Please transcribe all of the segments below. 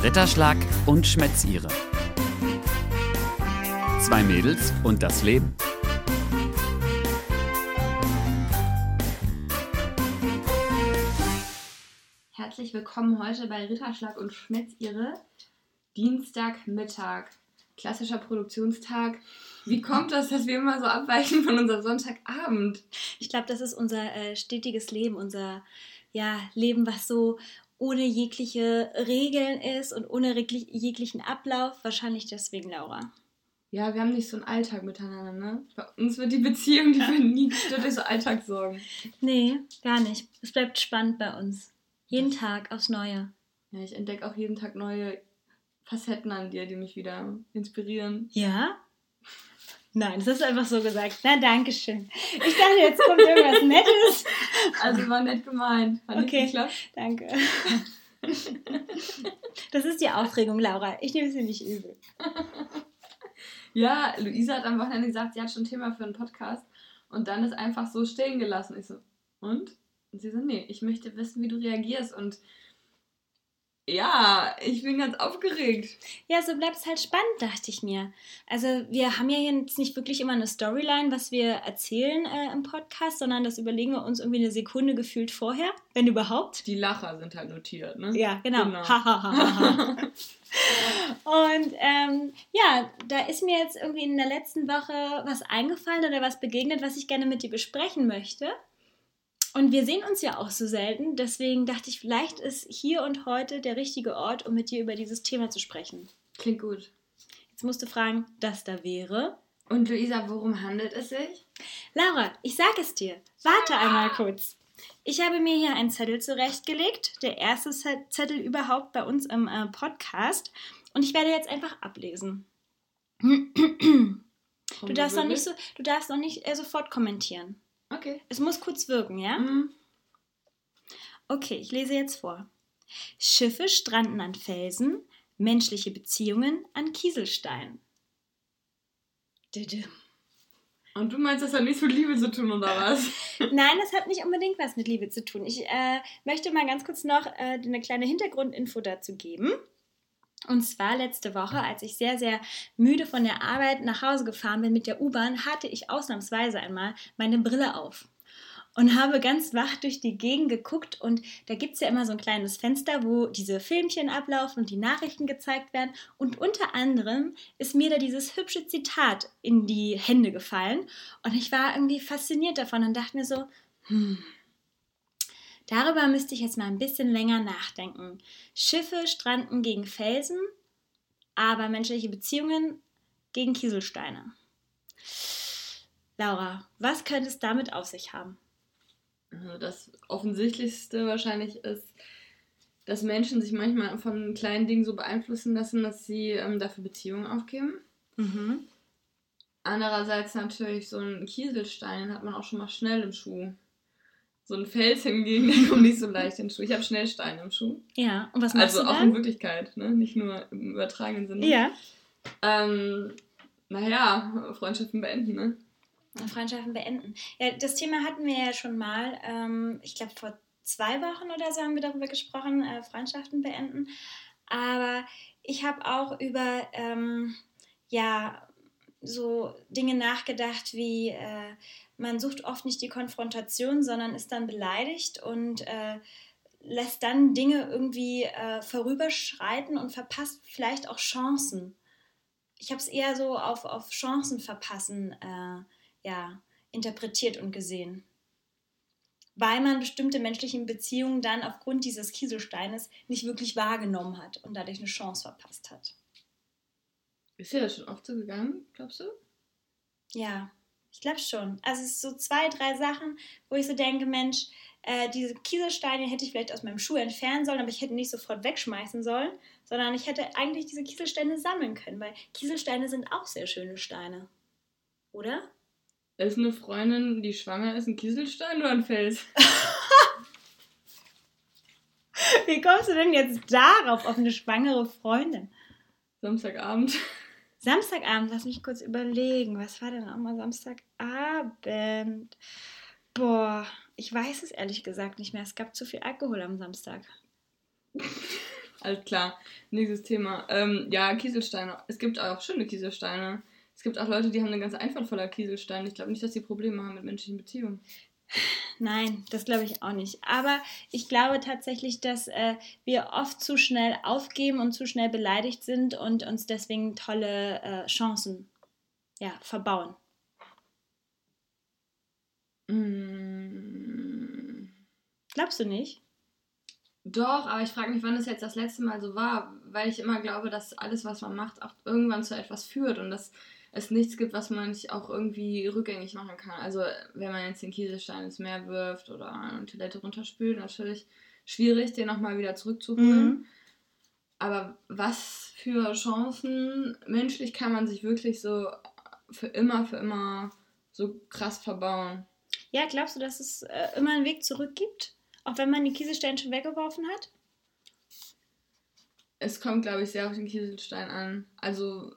Ritterschlag und Schmätzire. Zwei Mädels und das Leben. Herzlich willkommen heute bei Ritterschlag und Schmätzire. Dienstagmittag. Klassischer Produktionstag. Wie kommt das, dass wir immer so abweichen von unserem Sonntagabend? Ich glaube, das ist unser äh, stetiges Leben, unser ja, Leben, was so ohne jegliche Regeln ist und ohne jeglichen Ablauf. Wahrscheinlich deswegen, Laura. Ja, wir haben nicht so einen Alltag miteinander, ne? Bei uns wird die Beziehung, die wird nie durch so Alltagssorgen. Nee, gar nicht. Es bleibt spannend bei uns. Jeden Tag aufs Neue. Ja, ich entdecke auch jeden Tag neue Facetten an dir, die mich wieder inspirieren. Ja? Nein, das du einfach so gesagt. Na, danke schön. Ich dachte, jetzt kommt irgendwas Nettes. Also war nett gemeint. Hat okay, danke. Das ist die Aufregung, Laura. Ich nehme es dir nicht übel. Ja, Luisa hat am Wochenende gesagt, sie hat schon ein Thema für einen Podcast. Und dann ist einfach so stehen gelassen. Ich so, und? Und sie so, nee, ich möchte wissen, wie du reagierst. Und ja, ich bin ganz aufgeregt. Ja, so bleibt es halt spannend, dachte ich mir. Also wir haben ja jetzt nicht wirklich immer eine Storyline, was wir erzählen äh, im Podcast, sondern das überlegen wir uns irgendwie eine Sekunde gefühlt vorher, wenn überhaupt. Die Lacher sind halt notiert, ne? Ja, genau. genau. Und ähm, ja, da ist mir jetzt irgendwie in der letzten Woche was eingefallen oder was begegnet, was ich gerne mit dir besprechen möchte. Und wir sehen uns ja auch so selten, deswegen dachte ich, vielleicht ist hier und heute der richtige Ort, um mit dir über dieses Thema zu sprechen. Klingt gut. Jetzt musst du fragen, das da wäre. Und Luisa, worum handelt es sich? Laura, ich sag es dir. Warte ah. einmal kurz. Ich habe mir hier einen Zettel zurechtgelegt, der erste Zettel überhaupt bei uns im äh, Podcast. Und ich werde jetzt einfach ablesen. Du darfst noch nicht so, du darfst noch nicht äh, sofort kommentieren. Okay. Es muss kurz wirken, ja? Mhm. Okay, ich lese jetzt vor. Schiffe stranden an Felsen, menschliche Beziehungen an Kieselsteinen. Und du meinst, das hat nichts mit Liebe zu tun, oder was? Nein, das hat nicht unbedingt was mit Liebe zu tun. Ich äh, möchte mal ganz kurz noch äh, eine kleine Hintergrundinfo dazu geben. Und zwar letzte Woche, als ich sehr, sehr müde von der Arbeit nach Hause gefahren bin mit der U-Bahn, hatte ich ausnahmsweise einmal meine Brille auf und habe ganz wach durch die Gegend geguckt. Und da gibt es ja immer so ein kleines Fenster, wo diese Filmchen ablaufen und die Nachrichten gezeigt werden. Und unter anderem ist mir da dieses hübsche Zitat in die Hände gefallen. Und ich war irgendwie fasziniert davon und dachte mir so, hm, Darüber müsste ich jetzt mal ein bisschen länger nachdenken. Schiffe stranden gegen Felsen, aber menschliche Beziehungen gegen Kieselsteine. Laura, was könnte es damit auf sich haben? Also das Offensichtlichste wahrscheinlich ist, dass Menschen sich manchmal von kleinen Dingen so beeinflussen lassen, dass sie ähm, dafür Beziehungen aufgeben. Mhm. Andererseits natürlich so ein Kieselstein hat man auch schon mal schnell im Schuh so ein Fels hingegen, der kommt nicht so leicht in den Schuh. Ich habe schnell Steine im Schuh. Ja, und was machst also du Also auch in Wirklichkeit, ne? nicht nur im übertragenen Sinne. Ja. Ähm, naja, Freundschaften beenden, ne? Freundschaften beenden. Ja, das Thema hatten wir ja schon mal. Ähm, ich glaube, vor zwei Wochen oder so haben wir darüber gesprochen, äh, Freundschaften beenden. Aber ich habe auch über, ähm, ja, so Dinge nachgedacht wie, äh, man sucht oft nicht die Konfrontation, sondern ist dann beleidigt und äh, lässt dann Dinge irgendwie äh, vorüberschreiten und verpasst vielleicht auch Chancen. Ich habe es eher so auf, auf Chancen verpassen äh, ja, interpretiert und gesehen. Weil man bestimmte menschliche Beziehungen dann aufgrund dieses Kieselsteines nicht wirklich wahrgenommen hat und dadurch eine Chance verpasst hat. Ist dir das schon oft so gegangen, glaubst du? Ja, ich glaube schon. Also es sind so zwei, drei Sachen, wo ich so denke, Mensch, äh, diese Kieselsteine hätte ich vielleicht aus meinem Schuh entfernen sollen, aber ich hätte nicht sofort wegschmeißen sollen, sondern ich hätte eigentlich diese Kieselsteine sammeln können, weil Kieselsteine sind auch sehr schöne Steine. Oder? Ist eine Freundin, die schwanger ist, ein Kieselstein oder ein Fels? Wie kommst du denn jetzt darauf, auf eine schwangere Freundin? Samstagabend. Samstagabend, lass mich kurz überlegen. Was war denn auch mal Samstagabend? Boah, ich weiß es ehrlich gesagt nicht mehr. Es gab zu viel Alkohol am Samstag. Alles klar. Nächstes Thema. Ähm, ja, Kieselsteine. Es gibt auch schöne Kieselsteine. Es gibt auch Leute, die haben eine ganz einfallvoller Kieselstein. Ich glaube nicht, dass sie Probleme haben mit menschlichen Beziehungen. Nein, das glaube ich auch nicht. Aber ich glaube tatsächlich, dass äh, wir oft zu schnell aufgeben und zu schnell beleidigt sind und uns deswegen tolle äh, Chancen ja, verbauen. Mm. Glaubst du nicht? Doch, aber ich frage mich, wann es jetzt das letzte Mal so war, weil ich immer glaube, dass alles, was man macht, auch irgendwann zu etwas führt und dass es nichts gibt, was man nicht auch irgendwie rückgängig machen kann. Also wenn man jetzt den Kieselstein ins Meer wirft oder eine Toilette runterspült, natürlich schwierig, den nochmal wieder zurückzuholen. Mhm. Aber was für Chancen menschlich kann man sich wirklich so für immer, für immer so krass verbauen? Ja, glaubst du, dass es äh, immer einen Weg zurück gibt? Auch wenn man die Kieselsteine schon weggeworfen hat? Es kommt, glaube ich, sehr auf den Kieselstein an. Also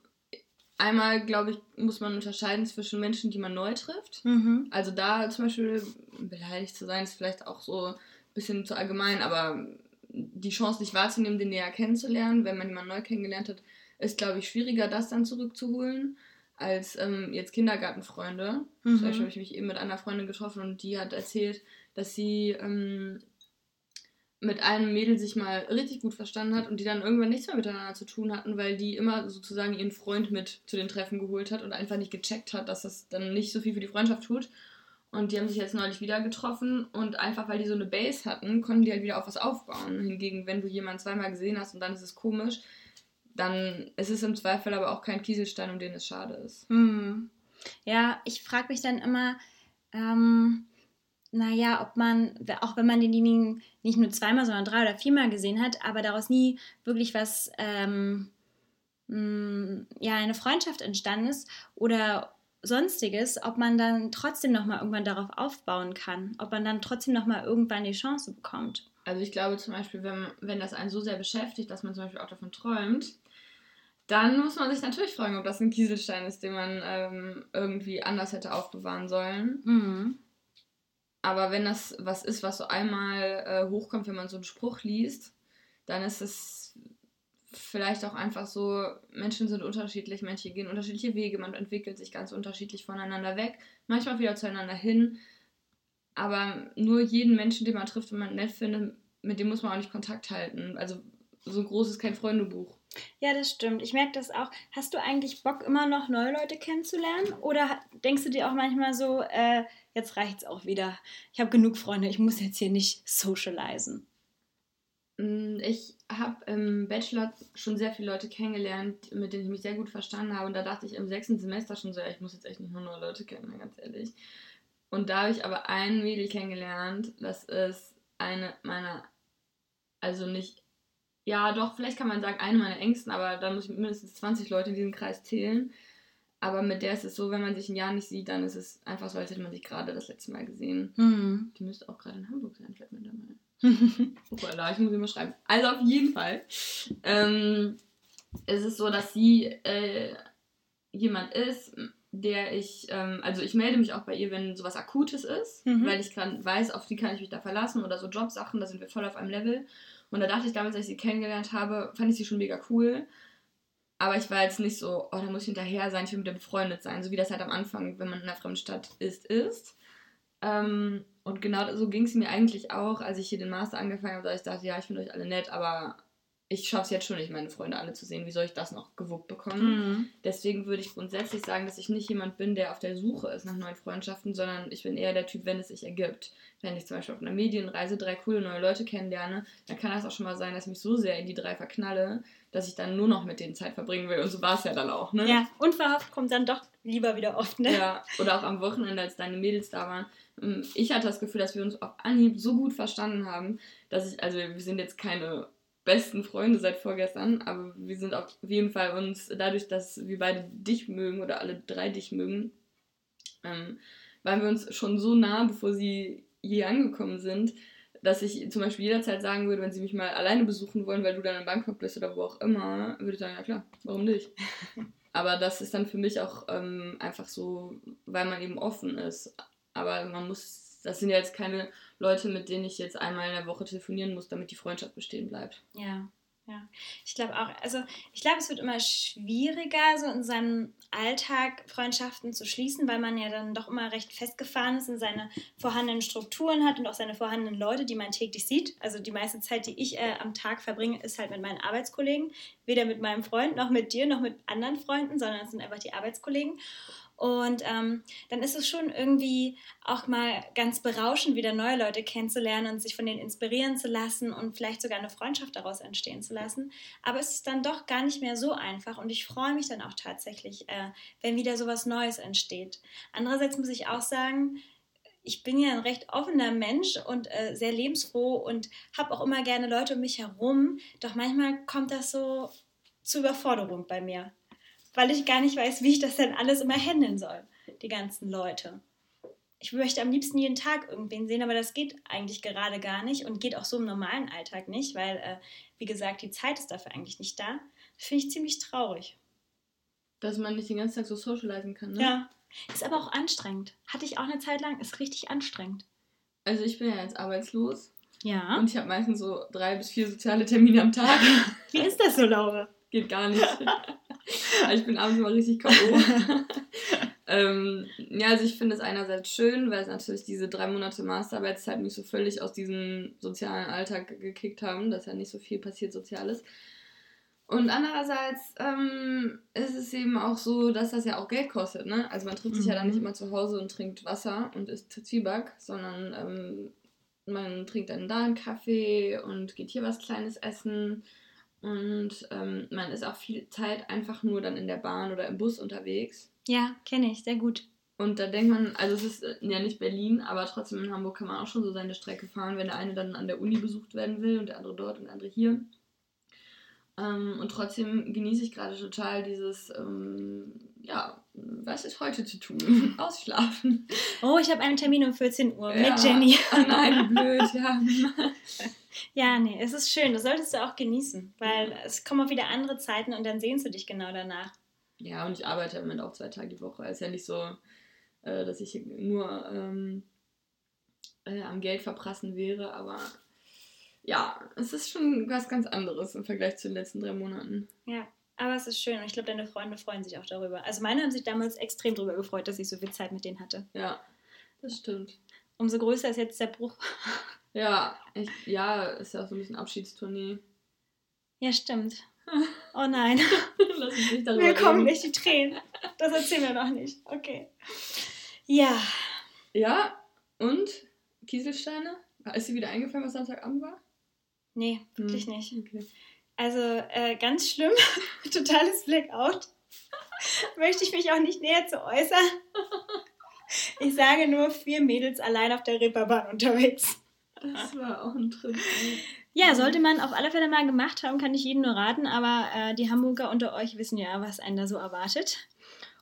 Einmal, glaube ich, muss man unterscheiden zwischen Menschen, die man neu trifft. Mhm. Also da zum Beispiel beleidigt zu sein, ist vielleicht auch so ein bisschen zu allgemein, aber die Chance nicht wahrzunehmen, den näher kennenzulernen, wenn man jemanden neu kennengelernt hat, ist, glaube ich, schwieriger, das dann zurückzuholen, als ähm, jetzt Kindergartenfreunde. Mhm. Zum Beispiel habe ich mich eben mit einer Freundin getroffen und die hat erzählt, dass sie ähm, mit einem Mädel sich mal richtig gut verstanden hat und die dann irgendwann nichts mehr miteinander zu tun hatten, weil die immer sozusagen ihren Freund mit zu den Treffen geholt hat und einfach nicht gecheckt hat, dass das dann nicht so viel für die Freundschaft tut. Und die haben sich jetzt neulich wieder getroffen und einfach weil die so eine Base hatten, konnten die halt wieder auf was aufbauen. Hingegen, wenn du jemanden zweimal gesehen hast und dann ist es komisch, dann ist es im Zweifel aber auch kein Kieselstein, um den es schade ist. Hm. Ja, ich frage mich dann immer, ähm, naja, ob man, auch wenn man denjenigen nicht nur zweimal, sondern drei oder viermal gesehen hat, aber daraus nie wirklich was, ähm, mh, mm, ja, eine Freundschaft entstanden ist oder sonstiges, ob man dann trotzdem nochmal irgendwann darauf aufbauen kann, ob man dann trotzdem nochmal irgendwann die Chance bekommt. Also ich glaube zum Beispiel, wenn, wenn das einen so sehr beschäftigt, dass man zum Beispiel auch davon träumt, dann muss man sich natürlich fragen, ob das ein Kieselstein ist, den man ähm, irgendwie anders hätte aufbewahren sollen. Mhm. Aber wenn das was ist, was so einmal äh, hochkommt, wenn man so einen Spruch liest, dann ist es vielleicht auch einfach so, Menschen sind unterschiedlich, Menschen gehen unterschiedliche Wege, man entwickelt sich ganz unterschiedlich voneinander weg, manchmal wieder zueinander hin. Aber nur jeden Menschen, den man trifft und man nett findet, mit dem muss man auch nicht Kontakt halten. Also so groß ist kein Freundebuch. Ja, das stimmt. Ich merke das auch. Hast du eigentlich Bock, immer noch neue Leute kennenzulernen? Oder denkst du dir auch manchmal so, äh, jetzt reicht's auch wieder. Ich habe genug Freunde, ich muss jetzt hier nicht socialisen. Mm, ich habe im Bachelor schon sehr viele Leute kennengelernt, mit denen ich mich sehr gut verstanden habe. Und da dachte ich im sechsten Semester schon so, ich muss jetzt echt nicht nur neue Leute kennen, ganz ehrlich. Und da habe ich aber ein Mädel kennengelernt, das ist eine meiner, also nicht, ja doch, vielleicht kann man sagen, eine meiner engsten, aber da muss ich mindestens 20 Leute in diesem Kreis zählen. Aber mit der ist es so, wenn man sich ein Jahr nicht sieht, dann ist es einfach so, als hätte man sich gerade das letzte Mal gesehen. Mhm. Die müsste auch gerade in Hamburg sein, fällt mir da mal. Hoppala, ich muss immer schreiben. Also auf jeden Fall. Ähm, es ist so, dass sie äh, jemand ist, der ich, ähm, also ich melde mich auch bei ihr, wenn sowas Akutes ist, mhm. weil ich kann, weiß, auf die kann ich mich da verlassen oder so Jobsachen, da sind wir voll auf einem Level. Und da dachte ich damals, als ich sie kennengelernt habe, fand ich sie schon mega cool. Aber ich war jetzt nicht so, oh, da muss ich hinterher sein, ich will mit der befreundet sein, so wie das halt am Anfang, wenn man in einer fremden Stadt ist, ist. Ähm, und genau so ging es mir eigentlich auch, als ich hier den Master angefangen habe, dass ich dachte, ja, ich finde euch alle nett, aber ich schaffe es jetzt schon nicht, meine Freunde alle zu sehen. Wie soll ich das noch gewuppt bekommen? Mhm. Deswegen würde ich grundsätzlich sagen, dass ich nicht jemand bin, der auf der Suche ist nach neuen Freundschaften, sondern ich bin eher der Typ, wenn es sich ergibt. Wenn ich zum Beispiel auf einer Medienreise drei coole neue Leute kennenlerne, dann kann das auch schon mal sein, dass ich mich so sehr in die drei verknalle, dass ich dann nur noch mit denen Zeit verbringen will. Und so war es ja dann auch, ne? Ja, unverhofft kommt dann doch lieber wieder oft, ne? Ja, oder auch am Wochenende, als deine Mädels da waren. Ähm, ich hatte das Gefühl, dass wir uns auf Anhieb so gut verstanden haben, dass ich, also wir sind jetzt keine besten Freunde seit vorgestern, aber wir sind auf jeden Fall uns, dadurch, dass wir beide dich mögen oder alle drei dich mögen, ähm, waren wir uns schon so nah, bevor sie hier angekommen sind, dass ich zum Beispiel jederzeit sagen würde, wenn sie mich mal alleine besuchen wollen, weil du dann in Bangkok bist oder wo auch immer, würde ich sagen, ja klar, warum nicht? Aber das ist dann für mich auch ähm, einfach so, weil man eben offen ist. Aber man muss, das sind ja jetzt keine Leute, mit denen ich jetzt einmal in der Woche telefonieren muss, damit die Freundschaft bestehen bleibt. Ja, Ja, ich glaube auch, also ich glaube, es wird immer schwieriger, so in seinem Alltag Freundschaften zu schließen, weil man ja dann doch immer recht festgefahren ist und seine vorhandenen Strukturen hat und auch seine vorhandenen Leute, die man täglich sieht. Also die meiste Zeit, die ich äh, am Tag verbringe, ist halt mit meinen Arbeitskollegen. Weder mit meinem Freund, noch mit dir, noch mit anderen Freunden, sondern es sind einfach die Arbeitskollegen. Und ähm, dann ist es schon irgendwie auch mal ganz berauschend, wieder neue Leute kennenzulernen und sich von denen inspirieren zu lassen und vielleicht sogar eine Freundschaft daraus entstehen zu lassen. Aber es ist dann doch gar nicht mehr so einfach und ich freue mich dann auch tatsächlich, äh, wenn wieder so was Neues entsteht. Andererseits muss ich auch sagen, ich bin ja ein recht offener Mensch und äh, sehr lebensfroh und habe auch immer gerne Leute um mich herum. Doch manchmal kommt das so zur Überforderung bei mir weil ich gar nicht weiß, wie ich das dann alles immer handeln soll, die ganzen Leute. Ich möchte am liebsten jeden Tag irgendwen sehen, aber das geht eigentlich gerade gar nicht und geht auch so im normalen Alltag nicht, weil, äh, wie gesagt, die Zeit ist dafür eigentlich nicht da. Das finde ich ziemlich traurig. Dass man nicht den ganzen Tag so socialisen kann, ne? Ja. Ist aber auch anstrengend. Hatte ich auch eine Zeit lang, ist richtig anstrengend. Also ich bin ja jetzt arbeitslos. Ja. Und ich habe meistens so drei bis vier soziale Termine am Tag. Wie ist das so, Laura? Geht gar nicht. ich bin abends immer richtig K.O. ähm, ja, also ich finde es einerseits schön, weil es natürlich diese drei Monate Masterarbeitszeit mich so völlig aus diesem sozialen Alltag gekickt haben, dass ja nicht so viel passiert Soziales. Und andererseits ähm, ist es eben auch so, dass das ja auch Geld kostet. Ne? Also man trifft sich ja dann nicht mhm. immer zu Hause und trinkt Wasser und isst Zwieback, sondern ähm, man trinkt dann da einen Kaffee und geht hier was Kleines essen und ähm, man ist auch viel Zeit einfach nur dann in der Bahn oder im Bus unterwegs. Ja, kenne ich, sehr gut. Und da denkt man, also es ist äh, ja nicht Berlin, aber trotzdem in Hamburg kann man auch schon so seine Strecke fahren, wenn der eine dann an der Uni besucht werden will und der andere dort und der andere hier. Ähm, und trotzdem genieße ich gerade total dieses, ähm, ja, was ist heute zu tun? Ausschlafen. Oh, ich habe einen Termin um 14 Uhr ja. mit Jenny. Oh nein, blöd, ja. Ja, nee, es ist schön. Das solltest du auch genießen, weil ja. es kommen auch wieder andere Zeiten und dann sehnst du dich genau danach. Ja, und ich arbeite im Moment auch zwei Tage die Woche. Es ist ja nicht so, äh, dass ich nur ähm, äh, am Geld verprassen wäre, aber ja, es ist schon was ganz anderes im Vergleich zu den letzten drei Monaten. Ja, aber es ist schön und ich glaube, deine Freunde freuen sich auch darüber. Also meine haben sich damals extrem darüber gefreut, dass ich so viel Zeit mit denen hatte. Ja, das stimmt. Umso größer ist jetzt der Bruch. Ja, ich, ja, ist ja auch so ein bisschen Abschiedstournee. Ja, stimmt. Oh nein. Lass mich nicht darüber Mir kommen nicht die Tränen. Das erzählen wir noch nicht. Okay. Ja. Ja, und? Kieselsteine? Ist sie wieder eingefallen, was Samstagabend war? Nee, wirklich hm. nicht. Okay. Also äh, ganz schlimm. Totales Blackout. Möchte ich mich auch nicht näher zu äußern. Ich sage nur vier Mädels allein auf der Reeperbahn unterwegs. Das war auch ein Trip. Ja, sollte man auf alle Fälle mal gemacht haben, kann ich jedem nur raten, aber äh, die Hamburger unter euch wissen ja, was einen da so erwartet.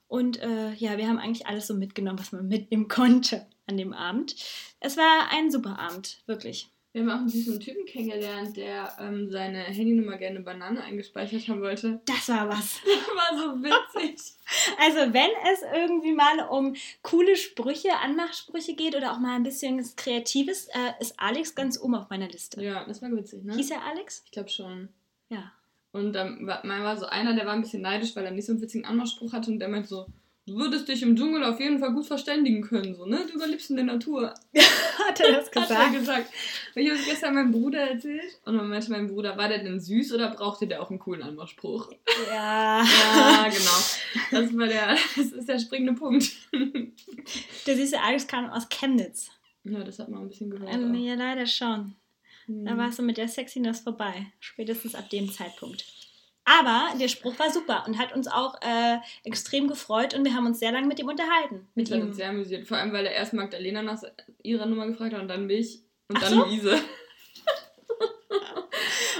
Und äh, ja, wir haben eigentlich alles so mitgenommen, was man mitnehmen konnte an dem Abend. Es war ein super Abend, wirklich. Wir haben auch einen süßen Typen kennengelernt, der ähm, seine Handynummer gerne Banane eingespeichert haben wollte. Das war was. war so witzig. Also wenn es irgendwie mal um coole Sprüche, Anmachsprüche geht oder auch mal ein bisschen Kreatives, äh, ist Alex ganz oben auf meiner Liste. Ja, das war witzig, ne? Hieß er Alex? Ich glaube schon. Ja. Und dann war, war so einer, der war ein bisschen neidisch, weil er nicht so einen witzigen Anmachspruch hatte und der meinte so, würdest dich im Dschungel auf jeden Fall gut verständigen können, so, ne? Du überlebst in der Natur. Hat er das gesagt? Hat er gesagt. Und ich habe es gestern meinem Bruder erzählt und dann meinte mein Bruder, war der denn süß oder brauchte der auch einen coolen Anmachspruch? Ja. Ja, genau. Das war der, das ist der springende Punkt. Der süße Alex kam aus Chemnitz. Ja, das hat man ein bisschen gehört. Ähm, ja, leider schon. Hm. Da war es so mit der Sexiness vorbei. Spätestens ab dem Zeitpunkt. Aber der Spruch war super und hat uns auch äh, extrem gefreut und wir haben uns sehr lange mit ihm unterhalten. Mit ich ihm. sehr amüsiert. Vor allem, weil er erst Magdalena nach ihrer Nummer gefragt hat und dann mich und Ach dann so? Luise.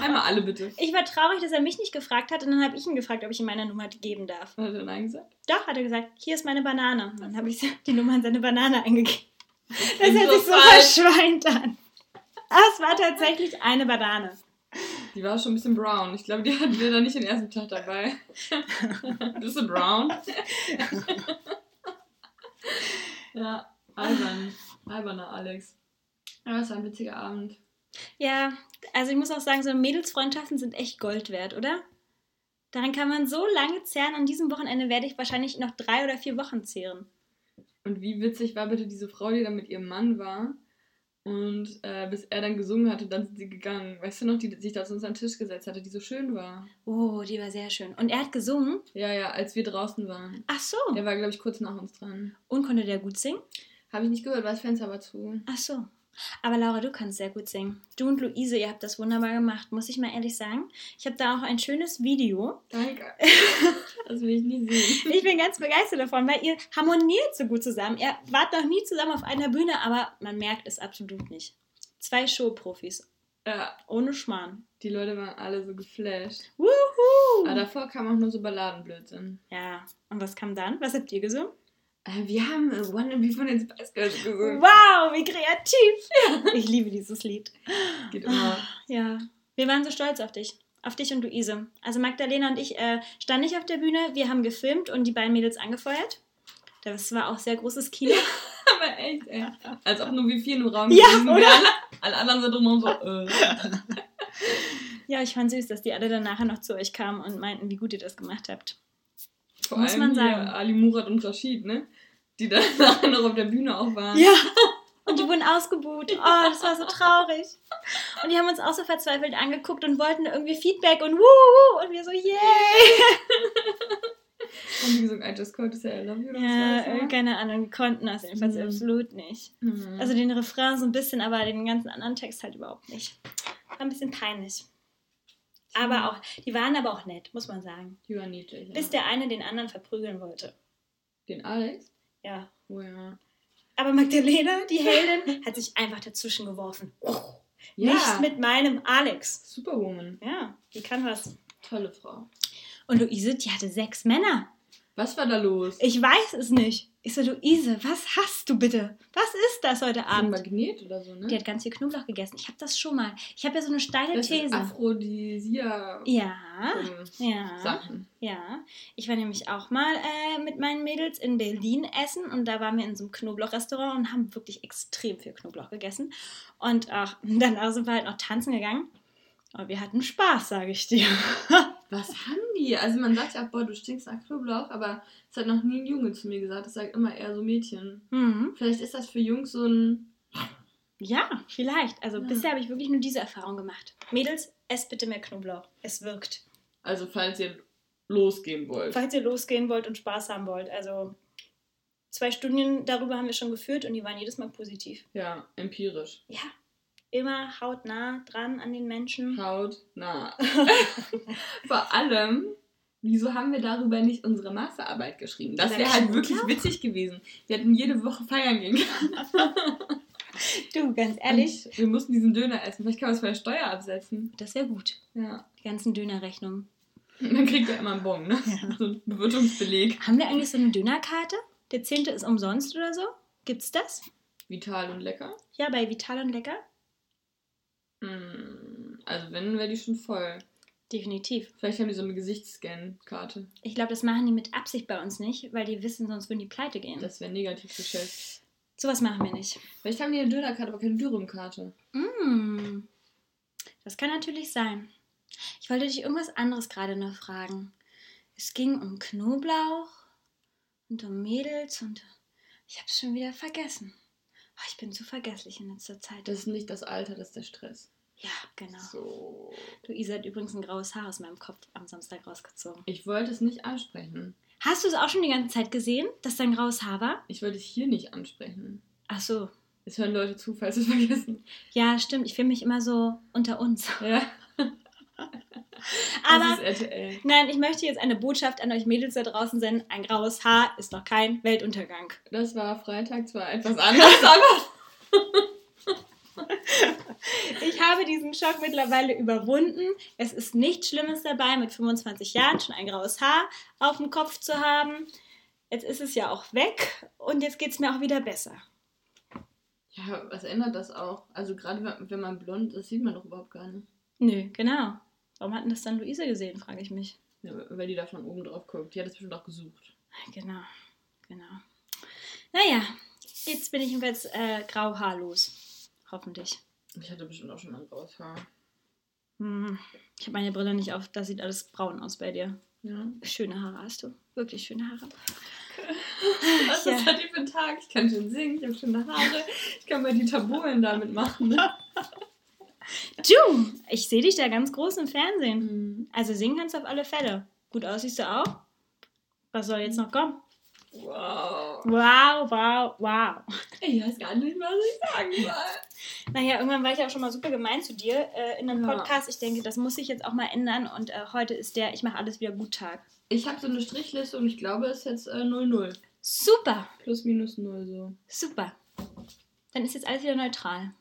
Einmal alle bitte. Ich war traurig, dass er mich nicht gefragt hat und dann habe ich ihn gefragt, ob ich ihm meine Nummer geben darf. Hat er Nein gesagt? Doch, hat er gesagt, hier ist meine Banane. Dann habe ich die Nummer in seine Banane eingegeben. Das, das hört sich so verschweint an. Es war tatsächlich eine Banane. Die war schon ein bisschen brown. Ich glaube, die hatten wir da nicht den ersten Tag dabei. Bist du brown? ja, albern. Alberner Alex. Ja, das war ein witziger Abend. Ja, also ich muss auch sagen, so Mädelsfreundschaften sind echt Gold wert, oder? Daran kann man so lange zehren. An diesem Wochenende werde ich wahrscheinlich noch drei oder vier Wochen zehren. Und wie witzig war bitte diese Frau, die da mit ihrem Mann war? Und äh, bis er dann gesungen hatte, dann sind sie gegangen. Weißt du noch, die sich da zu uns an den Tisch gesetzt hatte, die so schön war? Oh, die war sehr schön. Und er hat gesungen? Ja, ja, als wir draußen waren. Ach so. Der war, glaube ich, kurz nach uns dran. Und konnte der gut singen? Habe ich nicht gehört, war das Fenster aber zu. Ach so. Aber Laura, du kannst sehr gut singen. Du und Luise, ihr habt das wunderbar gemacht, muss ich mal ehrlich sagen. Ich habe da auch ein schönes Video. Danke. das will ich nie sehen. Ich bin ganz begeistert davon, weil ihr harmoniert so gut zusammen. Ihr wart noch nie zusammen auf einer Bühne, aber man merkt es absolut nicht. Zwei Showprofis. Ja, Ohne Schmarrn. die Leute waren alle so geflasht. Wuhu! Aber davor kam auch nur so Balladenblödsinn. Ja, und was kam dann? Was habt ihr gesungen? Äh, wir haben äh, Wannabe von den Spice Girls gesungen. Wow, wie kreativ! Ich liebe dieses Lied. Geht immer. Ja, wir waren so stolz auf dich. Auf dich und Luise. Also Magdalena und ich äh, standen nicht auf der Bühne, wir haben gefilmt und die beiden Mädels angefeuert. Das war auch sehr großes Kino. Aber echt, ey. Als ob nur wir vier im Raum Ja, gewesen oder? wären. Alle anderen sind drumherum so, äh. Ja, ich fand süß, dass die alle dann nachher noch zu euch kamen und meinten, wie gut ihr das gemacht habt. Vor Muss allem man sagen. Ali Murat und Rashid, ne? Die dann nachher noch auf der Bühne auch waren. Ja. Und die wurden ausgebuht. Oh, das war so traurig. Und die haben uns auch so verzweifelt angeguckt und wollten irgendwie Feedback und wuhu. Und wir so, yay. Haben die gesungen, I just called to say I love you? Ja, noch? keine Ahnung, wir konnten das jedenfalls Mhm. absolut nicht. Mhm. Also den Refrain so ein bisschen, aber den ganzen anderen Text halt überhaupt nicht. War ein bisschen peinlich. Aber auch, die waren aber auch nett, muss man sagen. die waren niedlich. Ja. Bis der eine den anderen verprügeln wollte. Den Alex? Ja. Oh ja. Aber Magdalena, die Heldin, hat sich einfach dazwischen geworfen. Ja. Nicht mit meinem Alex. Superwoman. Ja, die kann was. Tolle Frau. Und Luise, die hatte sechs Männer. Was war da los? Ich weiß es nicht. Ich so, Luise, was hast du bitte? Was ist das heute Ein Abend? Magnet oder so, ne? Die hat ganz viel Knoblauch gegessen. Ich habe das schon mal. Ich habe ja so eine steile das ist These. Aphrodisia Ja, ähm, ja, Sachen. ja. Ich war nämlich auch mal äh, mit meinen Mädels in Berlin essen und da waren wir in so einem Knoblauchrestaurant und haben wirklich extrem viel Knoblauch gegessen. Und auch, danach sind wir halt noch tanzen gegangen. Aber wir hatten Spaß, sage ich dir. Was haben die? Also man sagt ja, boah, du stinkst nach Knoblauch, aber es hat noch nie ein Junge zu mir gesagt. Das sagt immer eher so Mädchen. Mhm. Vielleicht ist das für Jungs so ein. Ja, vielleicht. Also Ja. bisher habe ich wirklich nur diese Erfahrung gemacht. Mädels, esst bitte mehr Knoblauch. Es wirkt. Also falls ihr losgehen wollt. Falls ihr losgehen wollt und Spaß haben wollt. Also zwei Stunden darüber haben wir schon geführt und die waren jedes Mal positiv. Ja, empirisch. Ja, immer hautnah dran an den Menschen. Haut nah. Vor allem, wieso haben wir darüber nicht unsere Masterarbeit geschrieben? Das wäre halt wirklich witzig gewesen. Wir hätten jede Woche feiern gehen können. Du, ganz ehrlich, Und wir mussten diesen Döner essen. Vielleicht kann man es von der Steuer absetzen. das wäre gut. Ja. Die ganzen Dönerrechnungen. Und dann kriegt er immer einen Bon, ne? Ja. So ein Bewirtungsbeleg. Haben wir eigentlich so eine Dönerkarte? Der zehnte ist umsonst oder so? Gibt's das? Vital und lecker. Ja, bei Vital und Lecker? Mm, Also wenn, wäre die schon voll. Definitiv. Vielleicht haben die so eine Gesichtsscan-Karte. Ich glaube, das machen die mit Absicht bei uns nicht, weil die wissen, sonst würden die pleite gehen. Das wäre negativ Geschäft. Sowas machen wir nicht. Vielleicht haben die eine Dönerkarte, aber keine Dürüm-Karte. Mm. Das kann natürlich sein. Ich wollte dich irgendwas anderes gerade noch fragen. Es ging um Knoblauch und um Mädels und ich habe es schon wieder vergessen. Ich bin zu vergesslich in letzter Zeit. Das ist nicht das Alter, das ist der Stress. ja, genau. So. Luisa hat übrigens ein graues Haar aus meinem Kopf am Samstag rausgezogen. Ich wollte es nicht ansprechen. Hast du es auch schon die ganze Zeit gesehen, dass da ein graues Haar war? Ich wollte es hier nicht ansprechen. Ach so. Es hören Leute zu, falls sie es vergessen. Ja, stimmt. Ich fühle mich immer so unter uns. Ja, Aber. Nein, ich möchte jetzt eine Botschaft an euch Mädels da draußen senden. Ein graues Haar ist noch kein Weltuntergang. Das war Freitag zwar etwas anders, aber Ich habe diesen Schock mittlerweile überwunden. Es ist nichts Schlimmes dabei, mit 25 Jahren schon ein graues Haar auf dem Kopf zu haben. Jetzt ist es ja auch weg und jetzt geht es mir auch wieder besser. ja, was ändert das auch? Also gerade wenn- wenn man blond ist, sieht man doch überhaupt gar nicht. Nö, genau. Warum hat denn das dann Luise gesehen, frage ich mich. Ja, weil die da von oben drauf guckt. Die hat es bestimmt auch gesucht. Genau, genau. Naja, jetzt bin ich jedenfalls äh, grauhaarlos. Hoffentlich. Ich hatte bestimmt auch schon mal graues Haar. Hm, ich habe meine Brille nicht auf, das sieht alles braun aus bei dir. Ja. Schöne Haare hast du. Wirklich schöne Haare. Was Ja. ist das für ein Tag? Ich kann schon singen, ich habe schöne Haare. Ich kann mal die Tabulen damit machen. Ne? Du, ich sehe dich da ganz groß im Fernsehen. Mhm. Also singen kannst du auf alle Fälle. Gut aussiehst du auch. Was soll jetzt noch kommen? Wow. Wow, wow, wow. Ich weiß gar nicht, was ich sagen soll. Naja, irgendwann war ich auch schon mal super gemein zu dir äh, in einem Ja. Podcast. Ich denke, das muss sich jetzt auch mal ändern. Und äh, heute ist der Ich mache alles wieder gut Tag. Ich habe so eine Strichliste und ich glaube, es ist jetzt äh, 0-0. Super, Plus, minus 0 so. super. Dann ist jetzt alles wieder neutral.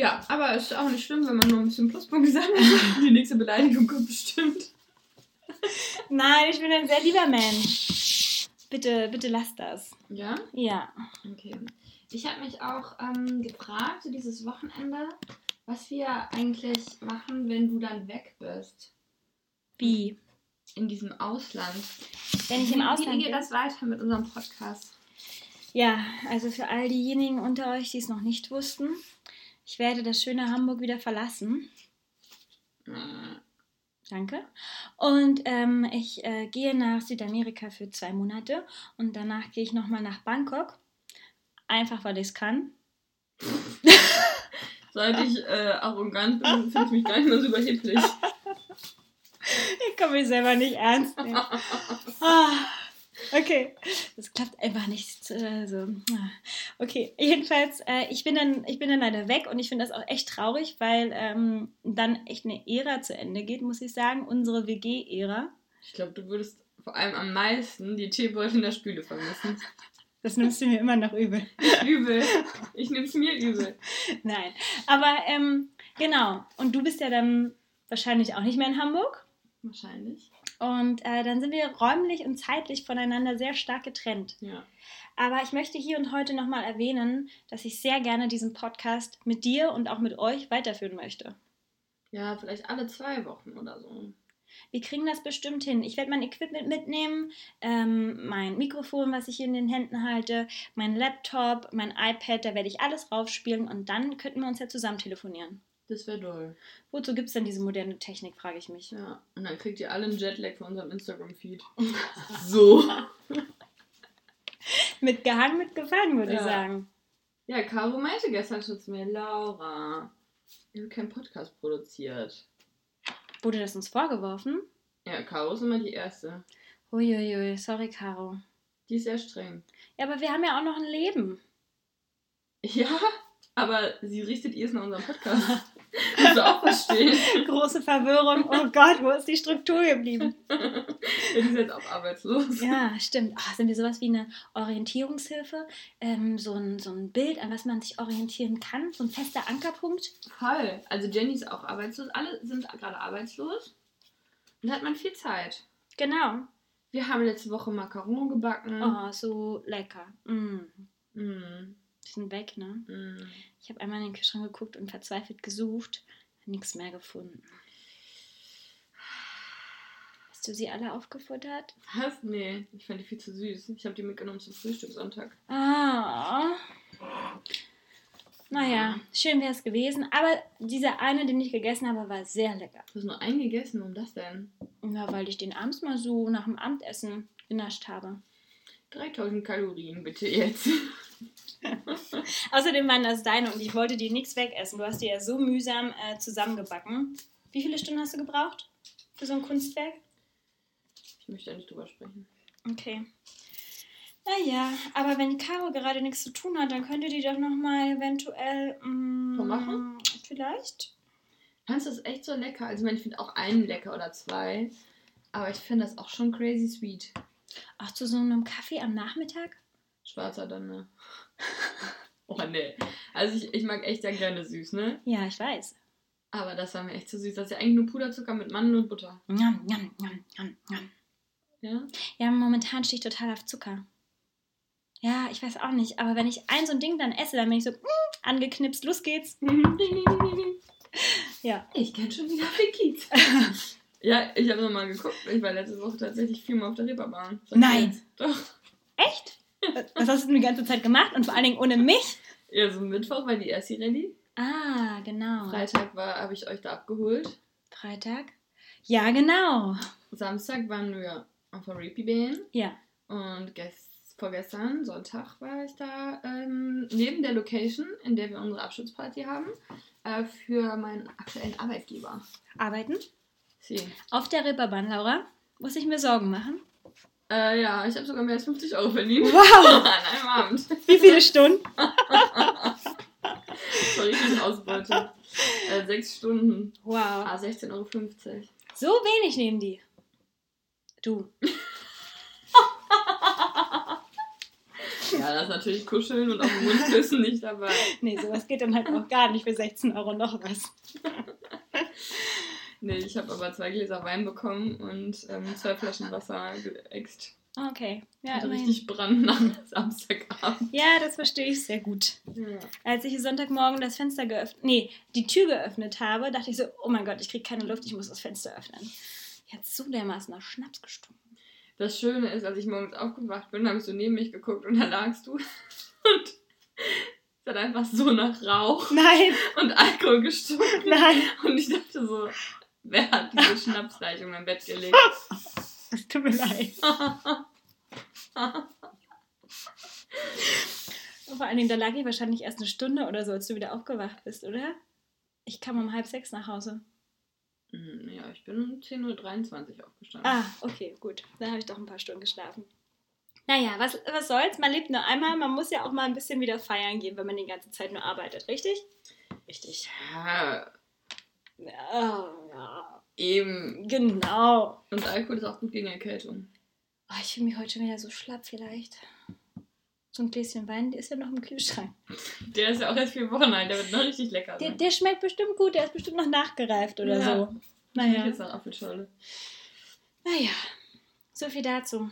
Ja, aber es ist auch nicht schlimm, wenn man nur ein bisschen Pluspunkte sammelt. Die nächste Beleidigung kommt bestimmt. Nein, ich bin ein sehr lieber Mensch. Bitte, bitte lass das. Ja? Ja. Okay. Ich habe mich auch ähm, gefragt, so dieses Wochenende, was wir eigentlich machen, wenn du dann weg bist. Wie? In diesem Ausland. Wenn ich im Wie- Ausland Wie geht das weiter mit unserem Podcast? Ja, also für all diejenigen unter euch, die es noch nicht wussten, ich werde das schöne Hamburg wieder verlassen. Danke. Und ähm, ich äh, gehe nach Südamerika für zwei Monate und danach gehe ich nochmal nach Bangkok. Einfach weil ich es kann. Seit ich äh, arrogant bin, finde ich mich gar nicht mehr so überheblich. Ich kann mich selber nicht ernst nehmen. Ah, okay, das klappt einfach nicht. so. Ah. Okay, jedenfalls, äh, ich, bin dann, ich bin dann leider weg und ich finde das auch echt traurig, weil ähm, dann echt eine Ära zu Ende geht, muss ich sagen. Unsere WG-Ära. Ich glaube, du würdest vor allem am meisten die Teebeutel in der Spüle vermissen. Das nimmst du mir immer noch übel. Übel. Ich nehme es mir übel. Nein, aber ähm, genau. Und du bist ja dann wahrscheinlich auch nicht mehr in Hamburg. Wahrscheinlich. Und äh, dann sind wir räumlich und zeitlich voneinander sehr stark getrennt. Ja. Aber ich möchte hier und heute nochmal erwähnen, dass ich sehr gerne diesen Podcast mit dir und auch mit euch weiterführen möchte. Ja, vielleicht alle zwei Wochen oder so. Wir kriegen das bestimmt hin. Ich werde mein Equipment mitnehmen, ähm, mein Mikrofon, was ich hier in den Händen halte, mein Laptop, mein iPad, da werde ich alles raufspielen und dann könnten wir uns ja zusammen telefonieren. Das wäre doll. Wozu gibt es denn diese moderne Technik, frage ich mich. Ja. Und dann kriegt ihr alle einen Jetlag von unserem Instagram-Feed. so. Mit gehangen, mit gefangen, würde ich Ja. sagen. Ja, Caro meinte gestern schon zu mir, Laura, ihr habt keinen Podcast produziert. Wurde das uns vorgeworfen? Ja, Caro ist immer die Erste. Uiuiui, sorry, Caro. Die ist sehr streng. Ja, aber wir haben ja auch noch ein Leben. Ja, aber sie richtet ihrs nach unserem Podcast. Musst du auch verstehen. Große Verwirrung. Oh Gott, wo ist die Struktur geblieben? Die ist jetzt auch arbeitslos. Ja, stimmt. Ah, sind wir sowas wie eine Orientierungshilfe? Ähm, so, ein, so ein Bild, an was man sich orientieren kann? So ein fester Ankerpunkt? Voll. Also Jenny ist auch arbeitslos. Alle sind gerade arbeitslos. Und da hat man viel Zeit. Genau. Wir haben letzte Woche Macaron gebacken. Oh, so lecker. Mm. Mm, Die sind weg, ne? mm. Ich habe einmal in den Kühlschrank geguckt und verzweifelt gesucht. Nichts mehr gefunden. Hast du sie alle aufgefuttert? Was? Nee, ich fand die viel zu süß. Ich habe die mitgenommen zum Frühstückssonntag. Ah. Naja, schön wäre es gewesen. Aber dieser eine, den ich gegessen habe, war sehr lecker. Du hast nur einen gegessen. Warum das denn? Ja, weil ich den abends mal so nach dem Abendessen genascht habe. 3000 Kalorien bitte jetzt. Außerdem waren das deine und ich wollte dir nichts wegessen. Du hast die ja so mühsam äh, zusammengebacken. Wie viele Stunden hast du gebraucht für so ein Kunstwerk? Ich möchte ja nicht drüber sprechen. Okay. Naja, aber wenn Caro gerade nichts zu tun hat, dann könnte die doch nochmal eventuell. Mm, machen? Vielleicht. Das echt so lecker? Also, ich meine, ich finde auch einen lecker oder zwei. Aber ich finde das auch schon crazy sweet. Auch zu so einem Kaffee am Nachmittag? Schwarzer dann, ne? oh, ne. Also, ich, ich mag echt ja gerne süß, ne? Ja, ich weiß. Aber das war mir echt zu süß. Das ist ja eigentlich nur Puderzucker mit Mandeln und Butter. Njam, njam, njam, njam, njam. Ja? Ja, momentan stehe ich total auf Zucker. Ja, ich weiß auch nicht. Aber wenn ich ein so ein Ding dann esse, dann bin ich so mm, angeknipst. Los geht's. Ja. Ich kenne schon wieder Kiez. ja, ich habe nochmal geguckt. Ich war letzte Woche tatsächlich viermal auf der Reeperbahn. Nein. jetzt. Doch. Echt? Was hast du denn die ganze Zeit gemacht? Und vor allen Dingen ohne mich? Ja, so Mittwoch war die erste Rallye. Ah, genau. Freitag habe ich euch da abgeholt. Freitag? Ja, genau. Samstag waren wir auf der Reapy Bane. Ja. Und gest vorgestern, Sonntag, war ich da ähm, neben der Location, in der wir unsere Abschlussparty haben, äh, für meinen aktuellen Arbeitgeber. Arbeiten? Sie. Auf der Ripperbahn, Laura. Muss ich mir Sorgen machen? Äh, ja, ich habe sogar mehr als 50 Euro verdient. Wow! An einem Abend. Wie viele Stunden? War richtig Ausbeute. Äh, sechs Stunden. Wow. Ah, 16,50 Euro. So wenig nehmen die. Du. Ja, das ist natürlich Kuscheln und auf dem Mund küssen nicht dabei. Nee, sowas geht dann halt auch gar nicht für 16 Euro noch was. Nee, ich habe aber zwei Gläser Wein bekommen und ähm, zwei Flaschen Wasser geäxt. Okay. Ja, Hatte immerhin. richtig Brand am Samstagabend. Ja, das verstehe ich sehr gut. Ja. Als ich Sonntagmorgen das Fenster geöffnet, nee, die Tür geöffnet habe, dachte ich so, oh mein Gott, ich kriege keine Luft, ich muss das Fenster öffnen. Jetzt so dermaßen nach Schnaps gestunken. Das Schöne ist, als ich morgens aufgewacht bin, habe ich so neben mich geguckt und da lagst du. Und es hat einfach so nach Rauch Nein, und Alkohol gestunken. nein, Und ich dachte so, wer hat diese Schnapsleitung im Bett gelegt? es tut mir leid. Vor allen Dingen, da lag ich wahrscheinlich erst eine Stunde oder so, als du wieder aufgewacht bist, oder? Ich kam um halb sechs nach Hause. Hm, Ja, ich bin um 10.23 Uhr aufgestanden. Ah, okay, gut. Dann habe ich doch ein paar Stunden geschlafen. Naja, was, was soll's? Man lebt nur einmal. Man muss ja auch mal ein bisschen wieder feiern gehen, wenn man die ganze Zeit nur arbeitet, richtig? Richtig. Ja, Ja, ja. eben. Genau. Und Alkohol ist auch gut gegen Erkältung. Oh, ich fühle mich heute schon wieder so schlapp vielleicht. So ein Gläschen Wein, der ist ja noch im Kühlschrank. Der ist ja auch erst vier Wochen alt, der wird noch richtig lecker Der, der schmeckt bestimmt gut, der ist bestimmt noch nachgereift oder Ja. so. Naja. jetzt nach Apfelschorle. Naja, so viel dazu.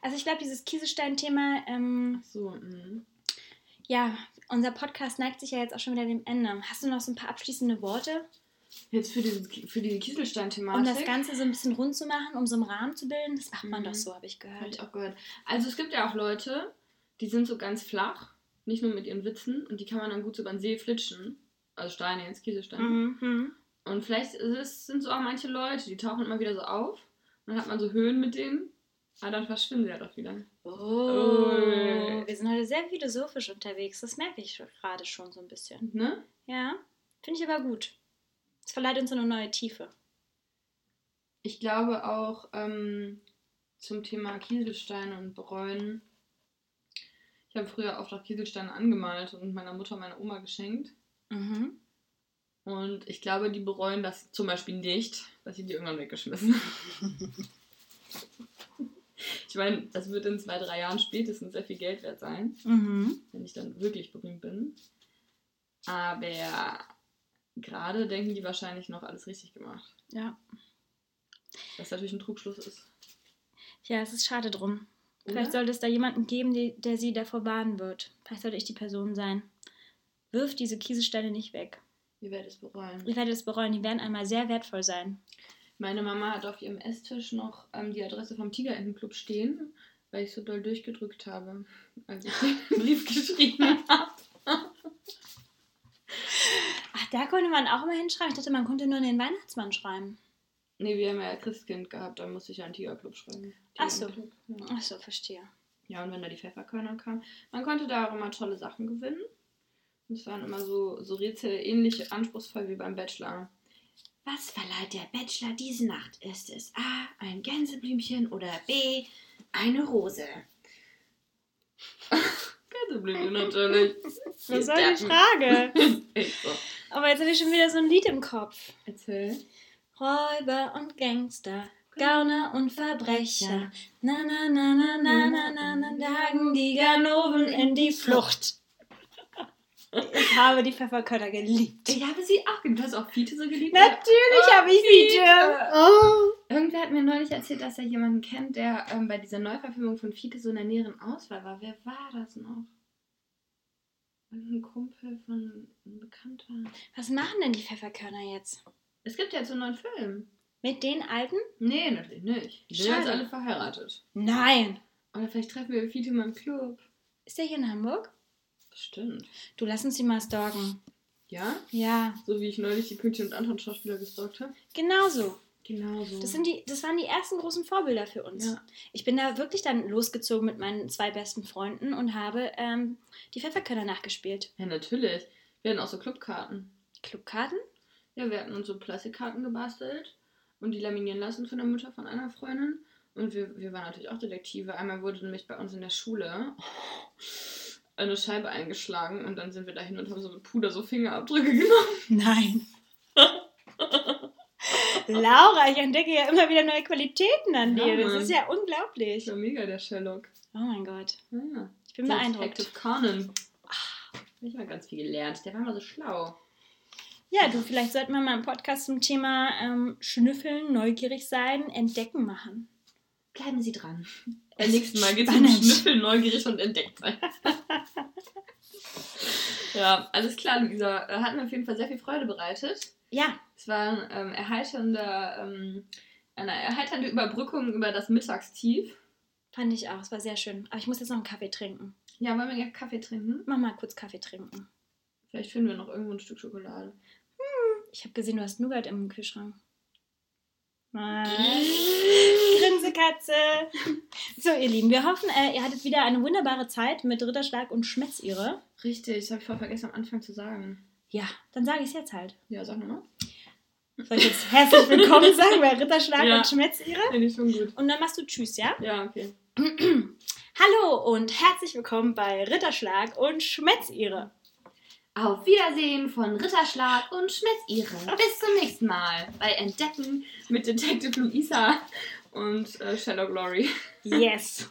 Also ich glaube, dieses Kieselstein-Thema, ähm, So, mhm. ja, unser Podcast neigt sich ja jetzt auch schon wieder dem Ende. Hast du noch so ein paar abschließende Worte, Jetzt für, dieses, für die Kieselstein-Thematik. um das Ganze so ein bisschen rund zu machen, um so einen Rahmen zu bilden? Das macht man Mhm. doch so, habe ich Habe gehört. ich auch gehört. Also es gibt ja auch Leute, die sind so ganz flach, nicht nur mit ihren Witzen, und die kann man dann gut so über den See flitschen. Also Steine jetzt, Kieselsteine. Mhm. Und vielleicht es, sind so auch manche Leute, die tauchen immer wieder so auf. Und dann hat man so Höhen mit denen, aber dann verschwinden sie halt auch wieder. Oh, Ui. wir sind heute sehr philosophisch unterwegs. Das merke ich gerade schon so ein bisschen. Ne? Ja, finde ich aber gut. Es verleiht uns eine neue Tiefe. Ich glaube auch ähm, zum Thema Kieselsteine und Bereuen. Ich habe früher oft auch Kieselsteine angemalt und meiner Mutter und meiner Oma geschenkt. Mhm. Und ich glaube, die bereuen das zum Beispiel nicht, dass sie die irgendwann weggeschmissen haben. Ich meine, das wird in zwei, drei Jahren spätestens sehr viel Geld wert sein, Mhm. wenn ich dann wirklich berühmt bin. Aber gerade denken die wahrscheinlich noch alles richtig gemacht. Ja. Was natürlich ein Trugschluss ist. Ja, es ist schade drum. Oder? Vielleicht sollte es da jemanden geben, die, der sie davor warnen wird. Vielleicht sollte ich die Person sein. Wirf diese Kieselsteine nicht weg. Ihr werdet es bereuen. Ich werde es bereuen, die werden einmal sehr wertvoll sein. Meine Mama hat auf ihrem Esstisch noch ähm, die Adresse vom Tigerentenclub stehen, weil ich so doll durchgedrückt habe, als ich den Brief geschrieben habe. Ach, da konnte man auch immer hinschreiben. Ich dachte, man konnte nur den Weihnachtsmann schreiben. Nee, wir haben ja Christkind gehabt, da musste ich ja einen Tigerclub schreiben. Ach so. Tigerenclub, Ja. Ach so, verstehe. ja, und wenn da die Pfefferkörner kamen. Man konnte da auch immer tolle Sachen gewinnen. Und es waren immer so, so Rätsel ähnlich anspruchsvoll wie beim Bachelor. Was verleiht der Bachelor diese Nacht? Ist es A, ein Gänseblümchen oder B, eine Rose? Gänseblümchen natürlich. Was soll die Frage? Aber jetzt habe ich schon wieder so ein Lied im Kopf. Erzähl. Räuber und Gangster, Gauner und Verbrecher. Na na na na na na na na jagen die Ganoven in die Flucht. Ich habe die Pfefferkörner geliebt. Ich habe sie auch geliebt. Du hast auch Fiete so geliebt? Natürlich Oh, habe ich sie. Fiete. Jim. Oh. Irgendwer hat mir neulich erzählt, dass er jemanden kennt, der ähm, bei dieser Neuverfilmung von Fiete so in der näheren Auswahl war. Wer war das noch? Irgendein Kumpel von einem Bekannter. Was machen denn die Pfefferkörner jetzt? Es gibt ja jetzt so einen neuen Film. Mit den alten? Nee, natürlich nicht. Die sind jetzt alle verheiratet. Nein. Oder vielleicht treffen wir Fiete mal im Club. Ist der hier in Hamburg? Bestimmt. Du lass uns die mal stalken. Ja? Ja. So wie ich neulich die Pünktchen und Anton Schauspieler gestalkt habe. Genau so. Genau so. Das, sind die, das waren die ersten großen Vorbilder für uns. Ja. Ich bin da wirklich dann losgezogen mit meinen zwei besten Freunden und habe ähm, die Pfefferkörner nachgespielt. ja, natürlich. Wir hatten auch so Clubkarten. Clubkarten? Ja, wir hatten uns so Plastikkarten gebastelt und die laminieren lassen von der Mutter von einer Freundin. Und wir, wir waren natürlich auch Detektive. Einmal wurde nämlich bei uns in der Schule eine Scheibe eingeschlagen und dann sind wir dahin und haben so mit Puder so Fingerabdrücke genommen. Nein. Laura, ich entdecke ja immer wieder neue Qualitäten an Ja, dir. Das Mann. ist ja Ich unglaublich. war mega der Sherlock. Oh mein Gott. Ja. Ich bin beeindruckt. Detective Conan. Ich habe ganz viel gelernt. Der war mal so schlau. Ja, du, vielleicht sollten wir mal einen Podcast zum Thema ähm, Schnüffeln, neugierig sein, entdecken machen. Bleiben Sie dran. Beim nächsten Mal geht es um. Schnüffeln, neugierig und entdeckt sein. ja, alles klar, Luisa. Äh, Hat mir auf jeden Fall sehr viel Freude bereitet. Ja, Es war ein ähm, erheiternder, ähm, eine erheiternde Überbrückung über das Mittagstief. fand ich auch. Es war sehr schön. Aber ich muss jetzt noch einen Kaffee trinken. Ja, wollen wir gerne Kaffee trinken? Mach mal kurz Kaffee trinken. Vielleicht finden wir noch irgendwo ein Stück Schokolade. Ich habe gesehen, du hast Nougat im Kühlschrank. Ah, Grinsekatze. So, ihr Lieben, wir hoffen, äh, ihr hattet wieder eine wunderbare Zeit mit Ritterschlag und Schmetzire. Richtig, das habe ich voll vergessen am Anfang zu sagen. Ja, dann sage ich es jetzt halt. Ja, sag nochmal. Soll ich jetzt herzlich willkommen sagen bei Ritterschlag Ja. und Schmetzire? Finde ich schon gut. Und dann machst du Tschüss, ja? Ja, okay. Hallo und herzlich willkommen bei Ritterschlag und Schmetzire. Auf Wiedersehen von Ritterschlag und Schmetzire. Bis zum nächsten Mal bei Entdecken mit Detective Luisa und äh, Sherlock Lorry. Yes.